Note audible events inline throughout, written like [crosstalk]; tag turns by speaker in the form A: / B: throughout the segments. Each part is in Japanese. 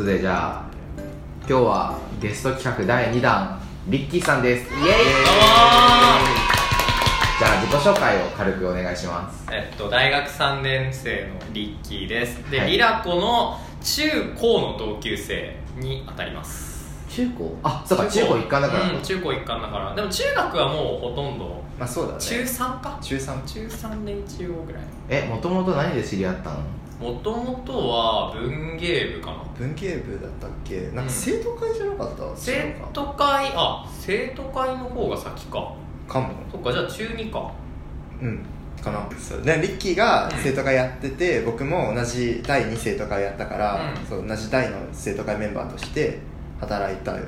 A: ことでじゃあ今日はゲスト企画第2弾リッキーさんです。イエーイ。じゃあ自己紹介を軽くお願いします。
B: えっと、大学3年生のリッキーです。で、
A: はい。
B: リラコの中高の同級生に当たります。
A: 中高？あそうか中高。一貫だから、
B: うん、中高一貫だから。でも中学はもうほとんど
C: まあそうだね。
B: 中3か？
C: 中3
B: 中3年中央ぐらい。
A: えもともと何で知り合ったの？
B: もともとは文芸部かな。
C: 文芸部だったっけ？なん
B: うん。
C: か生徒会じゃなかった、うか
B: 徒会？あ生徒会の方が先か。
C: かも。
B: そっかじゃあ中2か。
C: うん。かな。そう。でリッキーが
B: うん。
C: 生徒会やってて、僕も同じ第2生徒会やったから、
B: うん。
C: そう同じ第の生徒会メンバーとして働いたよね。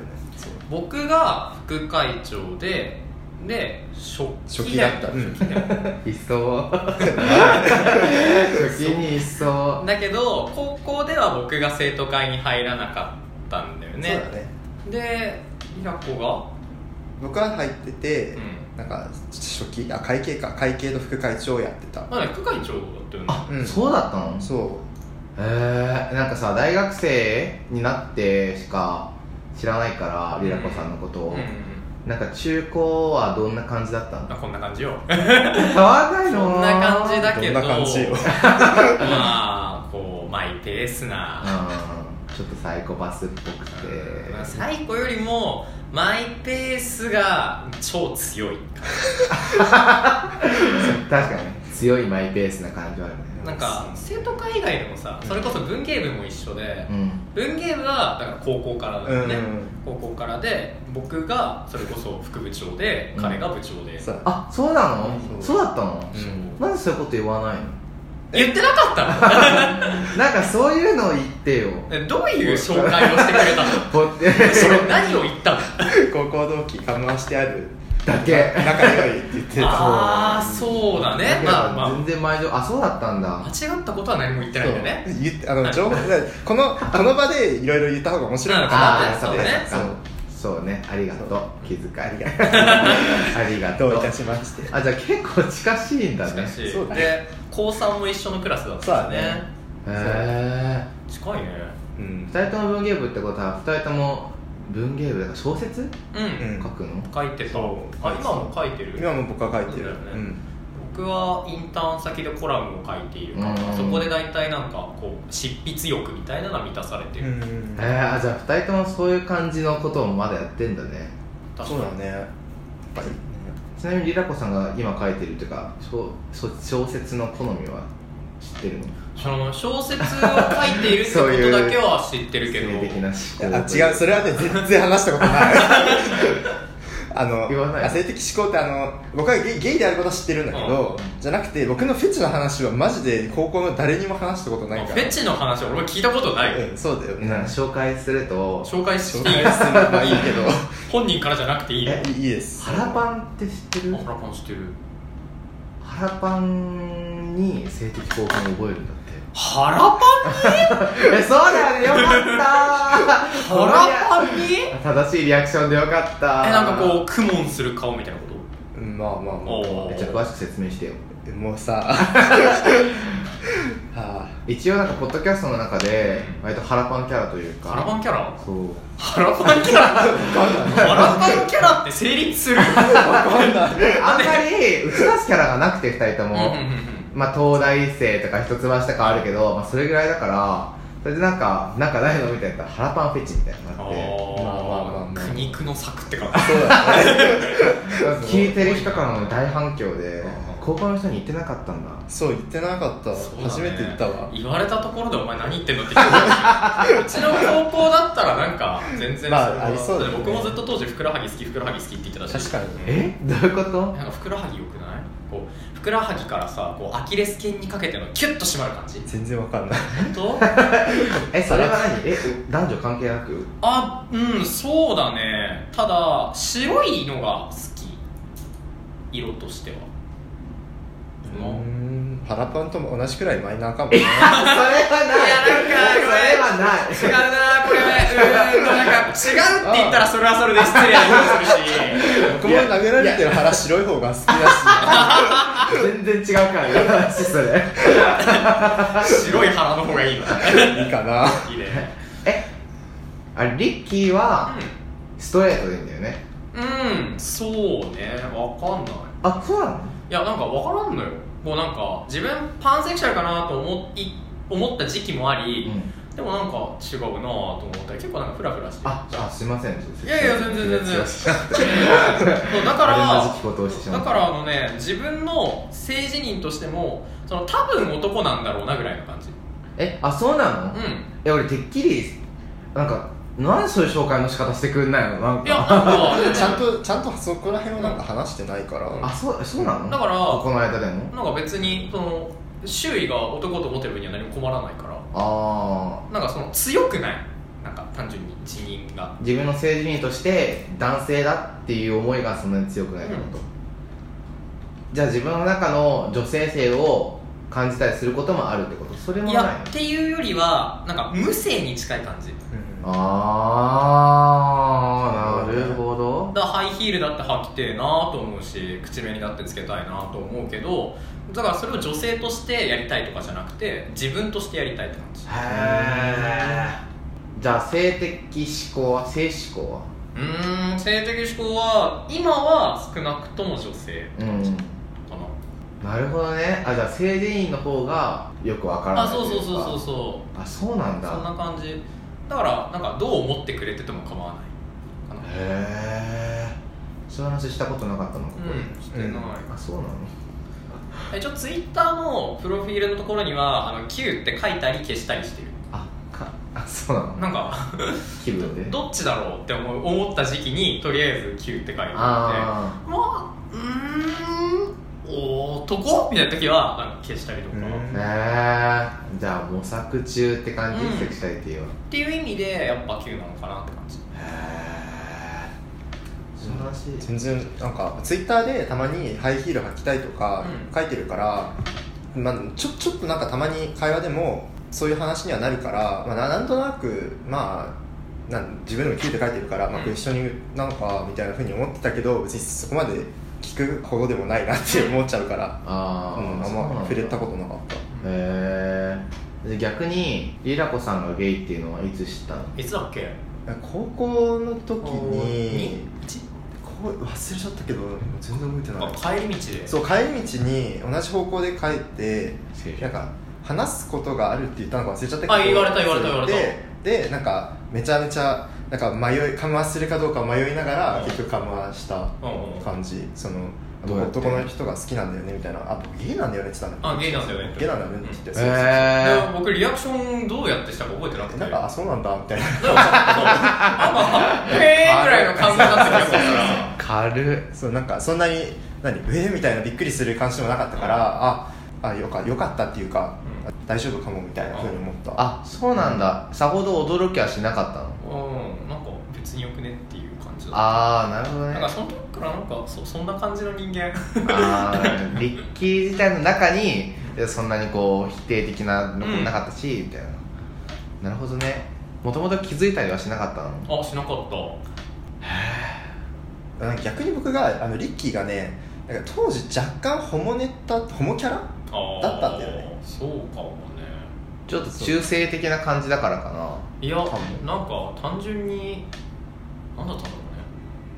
B: 僕が副会長でで初
C: 初期
B: 期だ
C: った。うん。
B: 初期だよ。[laughs]
A: 一層。[laughs] 初期に一層。
B: だけど高校では僕が生徒会に入らなかったんだよね。
C: そうだね。
B: でリラコが？
C: 僕は入ってて、
B: うん。
C: なんか初期あ会計か。会計の副会長をやってた。
B: まだ副会長だったよね。
A: あ、
C: うん。
A: そうだったの？
C: そ
A: へえなんかさ大学生になってしか知らないからリラコさんのことを、
B: うん
A: なんか中高はどんな感じだった？の
B: あこんな感じよ。
A: 変わんないの
B: こんな感じだけど。
C: どんな感じよ。[laughs]
B: まあこうマイペースな。
A: うん。ちょっとサイコパスっぽくて。
B: まあサイコよりもマイペースが超強い [laughs]
A: 確かに。強いマイペースな感じはあるね
B: なんか生徒会以外でもさそれこそ文芸部も一緒で
A: うん。
B: 文芸部はだから高校からだよね、
C: うんうん。
B: 高校からで僕がそれこそ副部長で、
A: うん。
B: 彼が部長で。
A: あそうなの？
C: そう
A: だったの？
C: う。ん
A: なんでそういうこと言わないの？
B: 言ってなかった [laughs]
A: なんかそういうのを言ってよ。
B: のどういう紹介をしてくれたの？[laughs]
A: ぼって。
B: それ何を言ったの？[laughs]
C: 高校同期看板してある
A: だけ。
C: 仲良いって言ってた
B: ああそうだね。まあまあ。
A: 全然前情あそうだったんだ。
B: 間違ったことは何も言ってないんだよね。
C: 言ってあの情報このこの場でいろいろ言った方が面白いのかなってそう
A: そう。ね。ありがとう。気遣い。
C: ありがとう。
A: ありがとう。
C: どういたしまして
A: あじゃあ結構近しいんだね。
C: そう
B: で高3も一緒のクラスだったんですね。
A: へえ
B: 近いね。
C: うん。
A: 2人とも文芸部ってことは2人とも文芸部だから小説？
B: うん、
C: うん
A: 書くの？
B: 書いてた。
C: そう。
B: あ今も書いてる。
C: 今も僕は書いてる。
B: ね。
C: うん。
B: 僕はインターン先でコラムを書いているから、
A: うん。
B: そこで大体なんかこう執筆欲みたいなのが満たされてる、
C: うん。
A: えー、あじゃあ2人ともそういう感じのことをまだやってんだね。
C: そうだね。やっぱりね。
A: ちなみにリラコさんが今書いてるっていうか小小小説の好みは知ってるの？
B: その小説を書いているってことだけは知ってるけど。
A: 性的な思考
C: あ違う。それはね全然話したことない。あの
A: 言わない。
C: あ性的思考ってあの僕はゲイゲイであることは知ってるんだけど、じゃなくて僕のフェチの話はマジで高校の誰にも話したことないから。
B: フェチの話は俺も聞いたことない、
C: うんそうだよね。
A: なん。か紹介すると
B: 紹介し
C: 紹
B: ていい
C: 介するのはいいけど。[laughs]
B: 本人からじゃなくていいの？
C: えいいです。
A: 腹パンって知ってる？
B: あ腹パンしてる。
A: 腹パンに性的興奮を覚えるんだ
B: 腹パン [laughs]
A: えそうだよね。よかった。
B: 腹パンに？え [laughs]
A: 正しいリアクションでよかった。
B: なんかこうクモンする顔みたいなこと？
C: うんまあまあまあ
A: じゃあ詳しく説明してよ。[laughs]
C: もうさ。は
A: 一応なんかポッドキャストの中で割と腹パンキャラというか。
B: 腹パンキャラ？
A: そう。
B: 腹パンキャラ？腹パンキャラって成立する？
C: あ分かんない。
A: あんまり打ち出すキャラがなくて2人とも、
B: うんうんうん
A: まあ東大生とか一橋とかあるけど、まあ、それぐらいだからそれでなんかなんかないのみたいな腹パンフェチみたいなのがあって
C: まあまあまあまあ。
B: 苦肉の策ってか
C: そうだね。[laughs]
A: 聞いてる人からの大反響で。
B: うん
A: 高校の人に言ってなかったんだ。
C: そう言ってなかった、
B: そうだね。
C: 初めて言ったわ。
B: 言われたところでお前何言ってんのって聞く [laughs] うちの高校だったらなんか全然
C: まあありそうだよね。
B: 僕もずっと当時ふくらはぎ好きふくらはぎ好きって言ってたし。
C: 確かにね。
A: え？どういうこと？
B: なんかふくらはぎよくない？こうふくらはぎからさこうアキレス腱にかけてのキュッと締まる感じ。
C: 全然わかんない。
B: 本当？[laughs]
A: えそれは何？え男女関係なく？
B: あうんそうだね。ただ白いのが好き。色としては
C: うーん。腹パンとも同じくらいマイナーかもね。[laughs]
A: それはない。
B: いやなんか
A: それはない。
B: 違うなこれうーんなんか違うって言ったらそれはそれで失礼な気がするし。
C: 僕も殴られてる腹白い方が好きだ [laughs]
A: 全然違うからね話それ。
B: 白い腹の方がいいの
C: しいいかな。い
B: いね。
A: えあれリッキーはストレートでいいんだよね。
B: うん、うん、そうね。わかんない。
A: あそうなの？
B: いやなんかわからんのよ。もうなんか自分パンセクシャルかなと思い思った時期もあり、でもなんか違うなと思ったり結構なんかフラフラして
A: ああすいません。
B: いやいや全然全然。だからだからあのね自分の性自認としてもその多分男なんだろうなぐらいの感じ。
A: えあそうなの、
B: うん。
A: え俺てっきりなんかなんでそういう紹介の仕方してくんないの？なん
B: いやなん
A: か
B: か [laughs]
C: ちゃんとちゃんとそこら辺はなんか話してないから、
A: あそうそうなの？
B: だから
A: ここの間でも？
B: なんか別にその周囲が男と思ってる分には何も困らないから。
A: ああ
B: なんかその強くない？なんか単純に自認が。
A: 自分の性自認として男性だっていう思いがそんなに強くないってこと、じゃあ自分の中の女性性を感じたりすることもあるってこと？それも
B: い
A: ないの？
B: やっていうよりはなんか無性に近い感じ。
C: うん
A: ああなるほど。
B: だハイヒールだって履きてえなと思うし口紅だってつけたいなと思うけどだからそれを女性としてやりたいとかじゃなくて自分としてやりたいって感じ。
A: へえじゃあ性的思考は性思考は？
B: うーん性的思考は今は少なくとも女性
A: うん
B: か
A: な。るほどね。あじゃあ性自認の方がよくわから
B: な、
A: ない
B: あそうそうそうそう
A: う
B: そう。
A: あそうなんだ。
B: そんな感じだからなんかどう思ってくれてても構わない。かな
A: へえそういう話したことなかったのここで、
B: うん。してない、
C: うん
A: あそうなの？
B: 一応ツイッターのプロフィールのところにはあの Q って書いたり消したりしてる。
A: あかあそうなの？
B: なんか
A: 気分で？
B: どっちだろうって思う思った時期にとりあえず Q って書いてあ
A: あ
B: って。まあうーん男みたいな時はなんか消したりとか、
C: う
A: えじゃあ模索中って感じ、
B: うん
A: セクシャリティはへ
B: ていう意味でやっぱ Q なのかなって感じ。
A: え素晴らしい。
C: 全然なんかツイッターでたまにハイヒール履きたいとか
B: うん。
C: 書いてるから、まあ、ちょちょっとなんかたまに会話でもそういう話にはなるから、まあ、ななんとなくまあなん自分でも聞いて書いてるから、まあ、
B: うん。
C: クエスチョニングなのかみたいなふうに思ってたけど別にそこまで聞くほどでもないなって思っちゃうから、
A: ああ、
C: うん、あんま触れたことなかった。
A: へえで逆にリラコさんがゲイっていうのはいつ知ったの？
B: いつだっけ？
C: 高校の時に。
B: に
C: こう忘れちゃったけど全然覚えてない。
B: 帰り道で？
C: そう帰り道に同じ方向で帰ってなんか話すことがあるって言ったのか忘れちゃったけど
B: あ言われた言われた言われた。
C: ででなんかめちゃめちゃなんか迷いカムアするかどうか迷いながら
B: うん。
C: 結局カムアした
B: うんうん。
C: 感じ。その男の人が好きなんだよねみたいな。あ僕ゲイなんだよねって言ってたんだ
B: あゲイなんだよねって
C: ゲイなんだよねって言ってうそうそう。
A: え
B: で僕リアクションどうやってしたか覚えてなくて。
C: なんかあそうなんだみたいな。
B: あまあへーぐらいの感じだった気がするから。
A: 軽っ
C: そうなんかそんなに何上みたいなびっくりする感じもなかったから、ああよかよかったっていうか、
B: うん。
C: あ大丈夫かもみたいなふうに思った。
A: あそうなんだ。さほど驚きはしなかったの？
B: 別によくねっていう感じだった。
A: ああなるほどね。
B: なんかその時からなんかそそんな感じの人間。
A: ああリッキー [laughs] 自体の中にそんなにこう否定的なのもなかったし、みたいな。なるほどね。もともと気づいたりはしなかったの？
B: あしなかった。
C: なんか逆に僕があのリッキーがねなんか当時若干ホモネタホモキャラ？だったんだよね。
B: そうかもね。
A: ちょっと中性的な感じだからかな。い
B: やなんか単純に何だったんだろ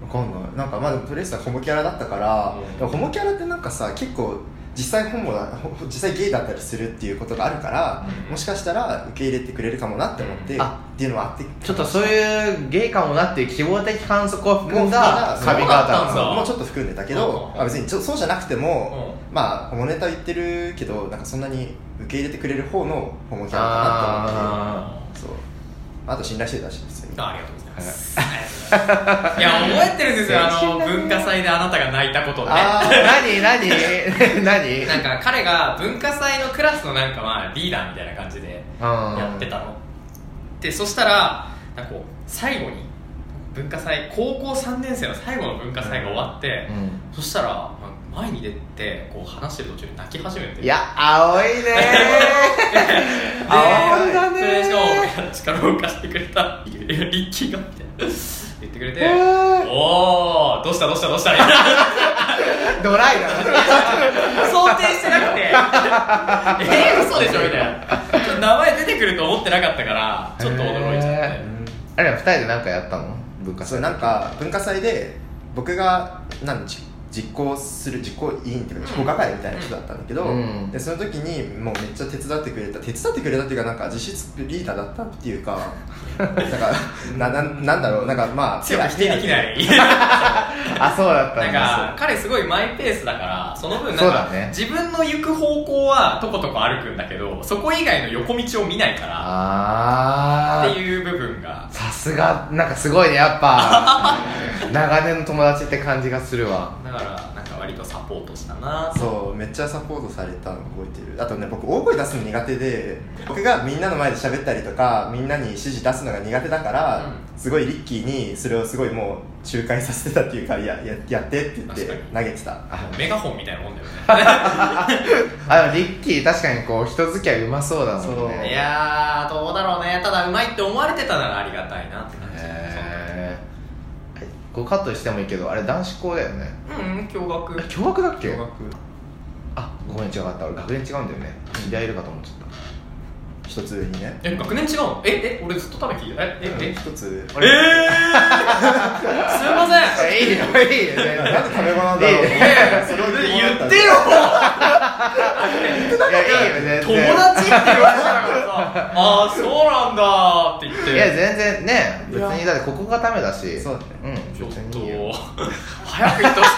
C: わかんない。なんかまあでもプレイスはホモキャラだったから、
B: うん。
C: ホモキャラってなんかさ結構実際ホモだほ実際ゲイだったりするっていうことがあるから、
B: うん。
C: もしかしたら受け入れてくれるかもなって思って、
A: うんあ
C: っていうのはあって。
A: ちょっとそういうゲイかもなっていう希望的観測を含ん
C: もう
A: だ
C: そう
A: カミングアウト
B: そうだったんだ
C: そうもうちょっと含んでたけど、
B: うん。
C: あ別にちょそうじゃなくても、
B: う
C: まあホモネタ言ってるけどなんかそんなに受け入れてくれる方のホモキャラかなと思
A: あ
C: って。そう。あと信頼してたしですよ
B: あありがとうございや覚えてるんですよ。[laughs] あの文化祭であなたが泣いたことね。
C: あ
A: 何何？[laughs] 何？
B: なんか彼が文化祭のクラスのなんかまあリーダーみたいな感じでや
A: や
B: ってたの。でそしたらなんかこう最後に文化祭高校3年生の最後の文化祭が終わって、
A: う
B: そしたらまあ前に出てこう話してる途中で泣き始めて。
A: んいや青いね [laughs]
B: で
A: 青だね
B: それでしかも力を貸してくれたリッキーがみたいな。言ってくれておおどうしたどうしたどうしたみたいな。
A: ドライだな。
B: 想定してなくて。えー、嘘でしょみたいな。ちょっと名前出てくると思ってなかったからちょっと驚いちゃって、
A: へあれは2人で何かやったの？文化祭
C: なんか文化祭で僕がなんじ実行する実行委員っていうか実行係みたいな人だったんだけど、
A: うん。
C: でその時にもうめっちゃ手伝ってくれた手伝ってくれたっていうかなんか実質リーダーだったっていうか [laughs] なんかなななんだろうなんかまあ
B: 強く否定できない。[laughs]
A: あそうだった
B: なんか彼すごいマイペースだからその分なんか、
A: ね。
B: 自分の行く方向はとことこ歩くんだけどそこ以外の横道を見ないから
A: ああ
B: っていう部分が。
A: さすが。なんかすごいねやっぱ。[laughs] 長年の友達って感じがするわ。
B: だからなんか割とサポートしたな。
C: そうめっちゃサポートされたの覚えてる。あとね僕大声出すの苦手で僕がみんなの前で喋ったりとかみんなに指示出すのが苦手だから、
B: う
C: すごいリッキーにそれをすごいもう仲介させてたっていうかやややってって言って
B: 確
C: 投げてた。
B: メガホンみたいなもんだよね。
A: あでもリッキー確かにこう人付き合いうまそうだもん
C: そう。
A: ね
B: いやーどうだろうね。ただうまいって思われてたならありがたいなって感じ
A: へえごカットしてもいいけどあれ男子校だよね。
B: うん驚愕
A: え共学だっけ？
C: 驚愕
A: あごめん違かった。俺学年違うんだよね。知り合いいるかと思っちゃっ
C: 一つ上にね。
B: え学年違うの？ええ俺ずっと食べ聞いてえええ？
C: 一つ
A: た
B: えー、すいません。
A: えいいよいいよ。全然
C: なんで食べ物なんだろう？
A: い
B: や
C: それを
B: 言
C: っ
B: てよ。[laughs]
A: いやいいよ全然。
B: 友達って言われたからさ。ああそうなんだって言って。
A: いや全然ね別にだってここがためだし。
C: そうだね。
A: うん
B: ちょっ
A: 別にいいよ
B: と。早く言ってほしい。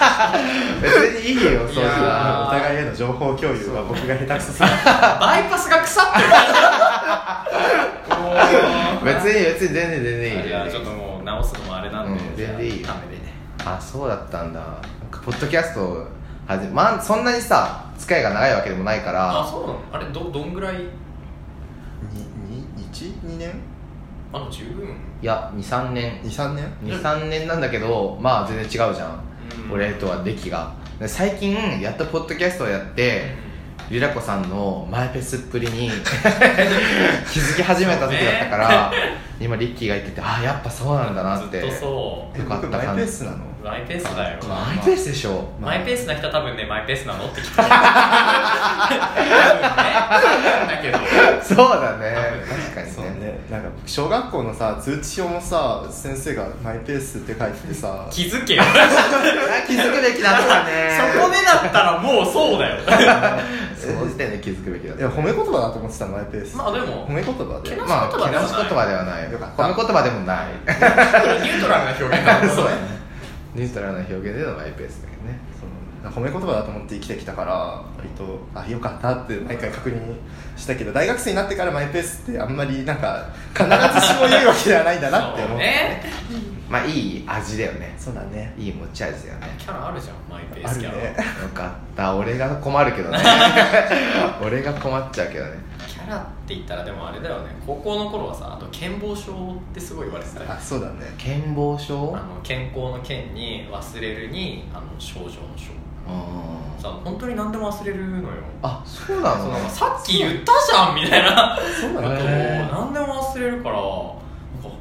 A: 別にいいよそん
B: いや
A: な
B: ー。
C: お互いへの情報共有が僕が下手くそすぎる。[laughs]
B: バイパスが腐ってる。
A: 別に別に全然全然いい
B: いやちょっともう直すのもあれなんで、
A: うん全然いいよ。あそうだったんだ。なんかポッドキャストはじまあそんなにさ付き合いが長いわけでもないか
B: あ
A: ら
B: そうなの？あれどどんぐらい？
C: にに12年？
B: あの十分。
A: いや23年。
C: 23年
A: ？23年なんだけどまあ全然違うじゃん、
B: うん。
A: 俺とは歴が。で最近やっとポッドキャストをやってゆらこさんのマイペースっぷりに [laughs] 気づき始めた時だったから、今リッキーが言っててああやっぱそうなんだなって
B: ずっとそう。
C: え
A: よかった
C: 僕マイペースなの？
B: マイペースだよ。
A: マイペースでしょ。
C: まあ。
B: マイペースな人は多分ねマイペースなのって聞く多分ねだけど
A: そうだね。確かにね。
C: ね。なんか小学校のさ通知表もさ先生がマイペースって書いててさ。
B: 気づけよ。[laughs]
A: 気づくべきだったね。
B: そこでだったらもうそうだよ。
A: その時点で気づくべきだった
C: いや褒め言葉だと思ってたマイペース
B: まあでも
C: 褒め言葉で。
B: けな
A: まあ
B: 言葉ではない
A: けなし言葉ではない。
C: よかった。
A: 褒め言葉でもない。[laughs]
B: ニュートラルな表現だ [laughs]
C: そうやね
A: ニュートラルな表現でのマイペースだけどね。
C: その褒め言葉だと思って生きてきたから割とあよかったって毎回確認したけど大学生になってからマイペースってあんまりなんか必ずしも言うわけではないんだなって思って。
B: ね。
A: まあいい味だよね。
C: そうだね。
A: いい持ち味だよね。
B: キャラあるじゃんマイペースキャラ、
C: ね。
A: よかった。俺が困るけどね。[laughs] 俺が困っちゃうけどね
B: キャラって言ったらでもあれだよね。高校の頃はさあと健忘症ってすごい言われてたよ。
C: あそうだね。
A: 健忘症？
B: あの健康の健に忘れるにあの症状の症。
A: うん
B: さ本当に何でも忘れるのよ。
A: あそうなの？
B: さっき言ったじゃんみたいな。
C: そうなの？
B: ことを
A: へー。
B: 何でも忘れるからなんか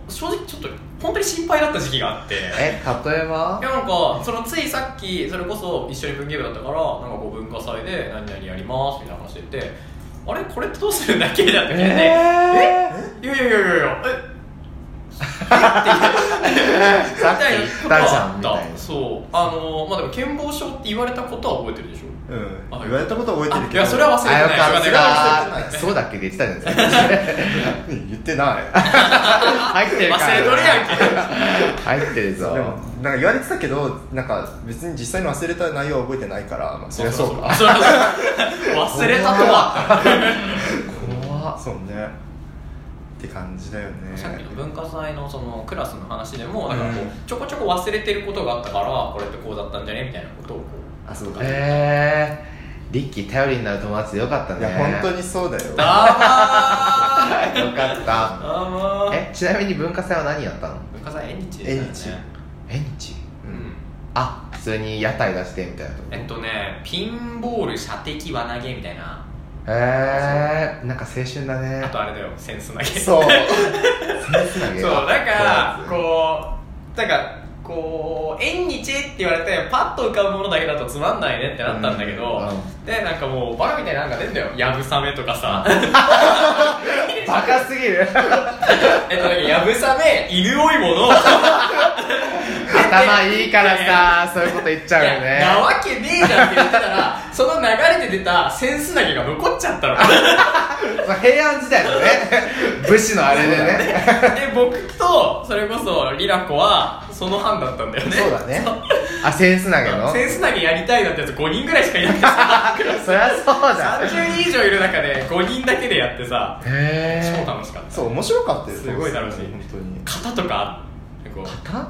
B: 正直ちょっと本当に心配だった時期があって。
A: え例えば？
B: いやなんかそのついさっきそれこそ一緒に文芸部だったからなんかこう文化祭で何々やりますみたいな話しててあれ？これどうするんだっけ？みたいなって
A: え？
B: いやいやいやいやいや。え？
A: ー、[laughs] さっき言ったじゃんみたいな。
B: そう。あのまあでも健忘症って言われたことは覚えてるでしょ？
C: うん。
B: あ
C: 言われたことは覚えてるけど。
B: あいやそれは忘れてない。そ
A: そうだっけで言ってたじゃないですか。[laughs]
C: 言ってない。
A: 入ってるから
B: 忘れとるやんけ。
A: 入ってるぞ。
C: でもなんか言われてたけどなんか別に実際に忘れた内容は覚えてないから、まあ、そりゃそうか。
B: 忘れたとは。
A: 怖っ。
C: そうね。って感じだよね。
B: さっきの文化祭のそのクラスの話でもなんかこう、
C: うん
B: ちょこちょこ忘れてることがあったからこれってこうだったんじゃね？みたいなことをこう
C: あそうだ
A: えー、リッキー頼りになる友達でよかったね。
C: いや本当にそうだよ。
B: だー。
A: よかった。えちなみに文化祭は何やったの？
B: 文化祭縁日でしたよね。
A: 縁日。
B: うん。
A: あ普通に屋台出してみたいなとこ。
B: えっとねピンボール射的輪投げみたいな。
A: へえー、なんか青春だね。
B: あとあれだよ。センス投げ。
C: そう。[laughs]
A: センス投げ？
B: そうだから
A: う
B: こうなんかこう縁日って言われてパッと浮かぶものだけだとつまんないねってなったんだけど、
A: うん
B: でなんかもうバカみたいななんか出んだよ。やぶさめとかさ。[laughs]
A: バカすぎる。[laughs]
B: えっとやぶさめ犬追いもの
A: 頭いいからさ [laughs] そういうこと言っちゃうよね。
B: なわけねえじゃんって言ってたらその流れで出たセンス投げが残っちゃったの。
A: まあ平安時代のね武士のあれでね。
B: で僕とそれこそリラコはその班だったんだよね。
C: そうだね。
A: あセンス投げの？
B: センス投げやりたいなんてやつ5人ぐらいしかいなくてさ。[laughs]
A: そりゃそうだ。
B: 30人以上いる中で5人だけでやってさ
A: へ
B: 超楽しかった。
C: そう面白かったよ。
B: すごい楽しい。
C: 本当に。
B: 型とかこう。
A: 肩
B: っ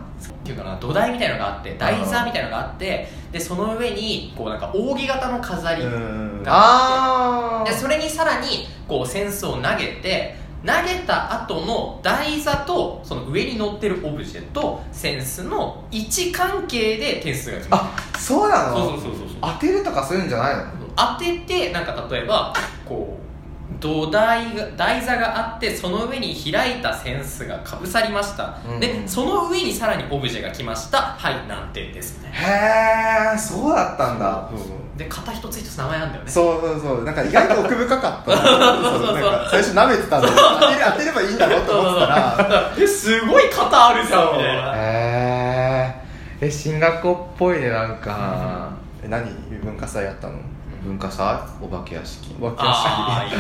B: ていうかな土台みたいのがあって台座みたいのがあってでその上にこうなんか扇形の飾り
C: うん。
B: が
A: あー。
B: でそれにさらにこうセンスを投げて投げた後の台座とその上に乗ってるオブジェとセンスの位置関係で点数が決まる。
A: あそうなの？
B: そうそうそうそう
A: 当てるとかするんじゃないの？
B: 当ててなんか例えばこう土台が台座があってその上に開いたセンスがかぶさりました、
A: うん。
B: でその上にさらにオブジェが来ました。はい何点ですみたいな
A: へえそうだったんだ。
C: そう
B: で型一つ一つ名前あんだよね。
C: そうそうそう。なんか意外と奥深かった。[laughs] そう
B: そうそう
C: なんか最初舐めてたんで当てれ当てればいいんだろうと思ってたら。
B: えすごい型あるじゃんみたいな。
A: へええ進学校っぽいねなんか。
C: え何？文化祭やったの？
A: 文化祭？お化け屋敷。
C: お化け屋
B: ああいいね。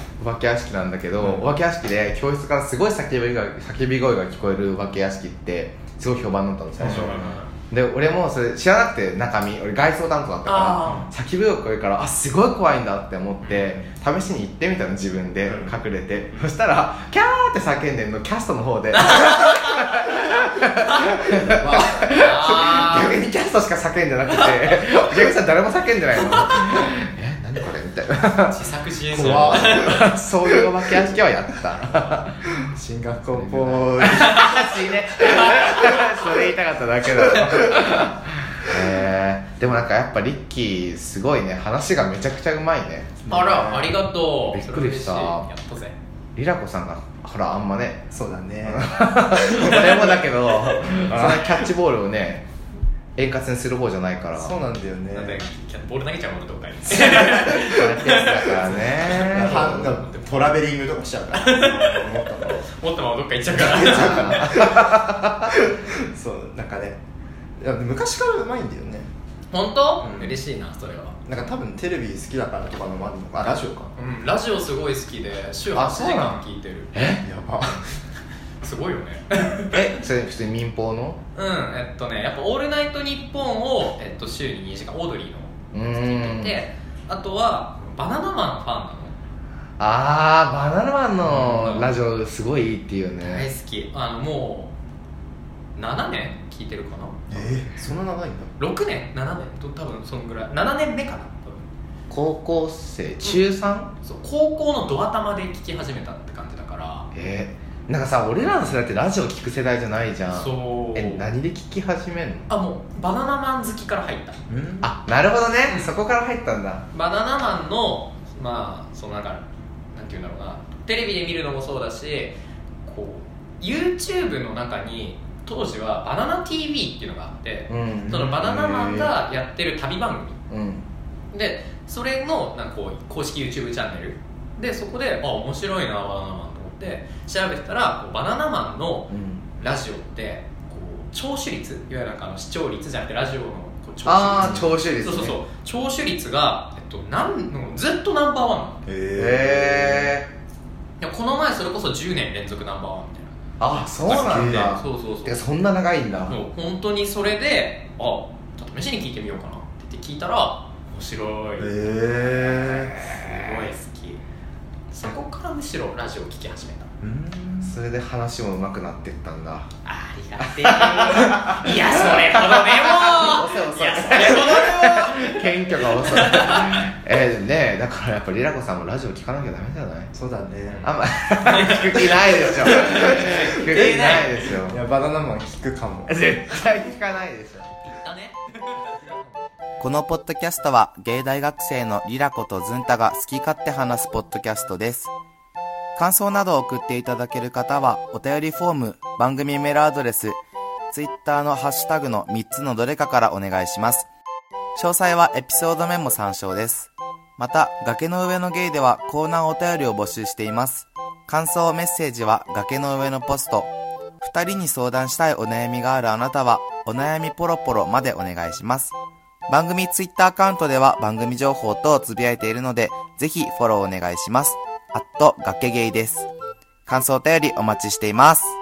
B: [laughs]
A: お化け屋敷なんだけど、
C: うん。
A: お化け屋敷で教室からすごい叫びが叫び声が聞こえるお化け屋敷ってすごい評判になったの最初、で俺もそれ知らなくて中身俺外装担当だった
B: あ
A: から叫び声からあすごい怖いんだって思って試しに行ってみたの自分で
C: うん。
A: 隠れて、そしたらキャーって叫んでんのキャストの方で。
B: あ
A: 逆にキャストしか叫んでなくてお客さん誰も叫んでないの [laughs] たいな。
B: ー自作自演奏
C: 怖っ。
A: そういうお化け屋敷はやった。
C: 進学校。っぽい
A: しねそれ言いたかっただけだ。えー、でもなんかやっぱリッキーすごいね。話がめちゃくちゃうまいね。
B: あらありがとう。
A: びっくりした。
B: それ嬉しい。やったぜ。
A: リラコさんがほらあんまね。
C: そうだね。[laughs]
A: 俺もだけどそんなキャッチボールをね円滑にする方じゃないから。
C: そうなんだよ
B: だって
C: ね
B: ボール投げちゃうもんどっか [laughs]
A: だからね。
C: はトラベリングとかしちゃうから。[laughs] 思ったの
B: 持ったままどっか行っちゃうから。[laughs]
C: そうなんかね。いや昔からうまいんだよね。
B: 本当、
C: うん。
B: 嬉しいなそれは。
C: なんか多分テレビ好きだからとかのもあるのかあラジオか
B: うんラジオすごい好きで週8
A: あ
B: 時間聞いてる
A: え
C: やば
B: すごいよね。
A: えそれ普通に民放の？
B: うんえっとねやっぱ「オールナイトニッポン」を、えっと、週に2時間オードリーの
A: うーん。
B: 聞いててあとはバナナマンファンなの。
A: あーバナナマンのラジオすごいいいっていう
B: 大
A: ね
B: 好き。あのもう7年聞いてるかな？
C: え？ー、そんな長いんだ
B: ？6年？7年？と多分そんぐらい。7年目かな？多分。
A: 高校生？中 3?
B: そう高校のドア玉で聞き始めたって感じだから。
A: え？ー、なんかさ俺らの世代ってラジオ聞く世代じゃないじゃん。
B: そう。
A: え何で聞き始めんの？
B: あもうバナナマン好きから入った。
C: うん
A: あなるほどね。そこから入ったんだ。
B: バナナマンのまあそのなんかなんて言うんだろうな。テレビで見るのもそうだしこう YouTube の中に当時はバナナ TV っていうのがあって、
A: うん。
B: そのバナナマンがやってる旅番
A: うん。
B: 組でそれのなんかこう公式 YouTube チャンネル。でそこであ面白いなバナナマンって調べてたらこうバナナマンの
A: うん。
B: ラジオってこう聴取率いわゆるなんかあの視聴率じゃなくてラジオのこう聴
A: ああ
B: 取率
A: 聴取率、ね、
B: そうそうそう。聴取率が、えっと、なんずっとナンバーワンなの。
C: へ
A: へえ
B: いやこの前それこそ10年連続ナンバーワンみたい
A: あそうなん
B: な
A: だ。
B: そうそうそう。
A: てかそんな長いんだ。
B: もう本当にそれであちょっと試しに聞いてみようかなって言って聞いたら面白い、
C: え
B: すごい好きそこからむしろラジオを聞き始めた。
C: うん。
A: それで話も上手くなってったんだ。
B: ありがてえ。[laughs] いやそれほどねも。
A: 遅い遅い
B: いやそれほどね [laughs]
A: 謙虚が遅い。[laughs] えー、ねだからやっぱリラコさんもラジオ聞かなきゃダメじゃない？
C: そうだね。
A: あんま聞く気ないでしょ。聞く気ないですよ
C: いやバナナマン聞くかも。
A: 絶対聞かないでしょ
D: このポッドキャストは芸大学生のリラコとズンタが好き勝手話すポッドキャストです。感想などを送っていただける方はお便りフォーム、番組メールアドレス、ツイッターのハッシュタグの3つのどれかからお願いします。詳細はエピソードメモ参照です。また、崖の上のゲイではコーナーお便りを募集しています。
A: 感想メッセージは崖の上のポスト。二人に相談したいお悩みがあるあなたは、お悩みポロポロまでお願いします。番組ツイッターアカウントでは番組情報とつぶやいているので、ぜひフォローお願いします。あっと、崖ゲイです。感想お便りお待ちしています。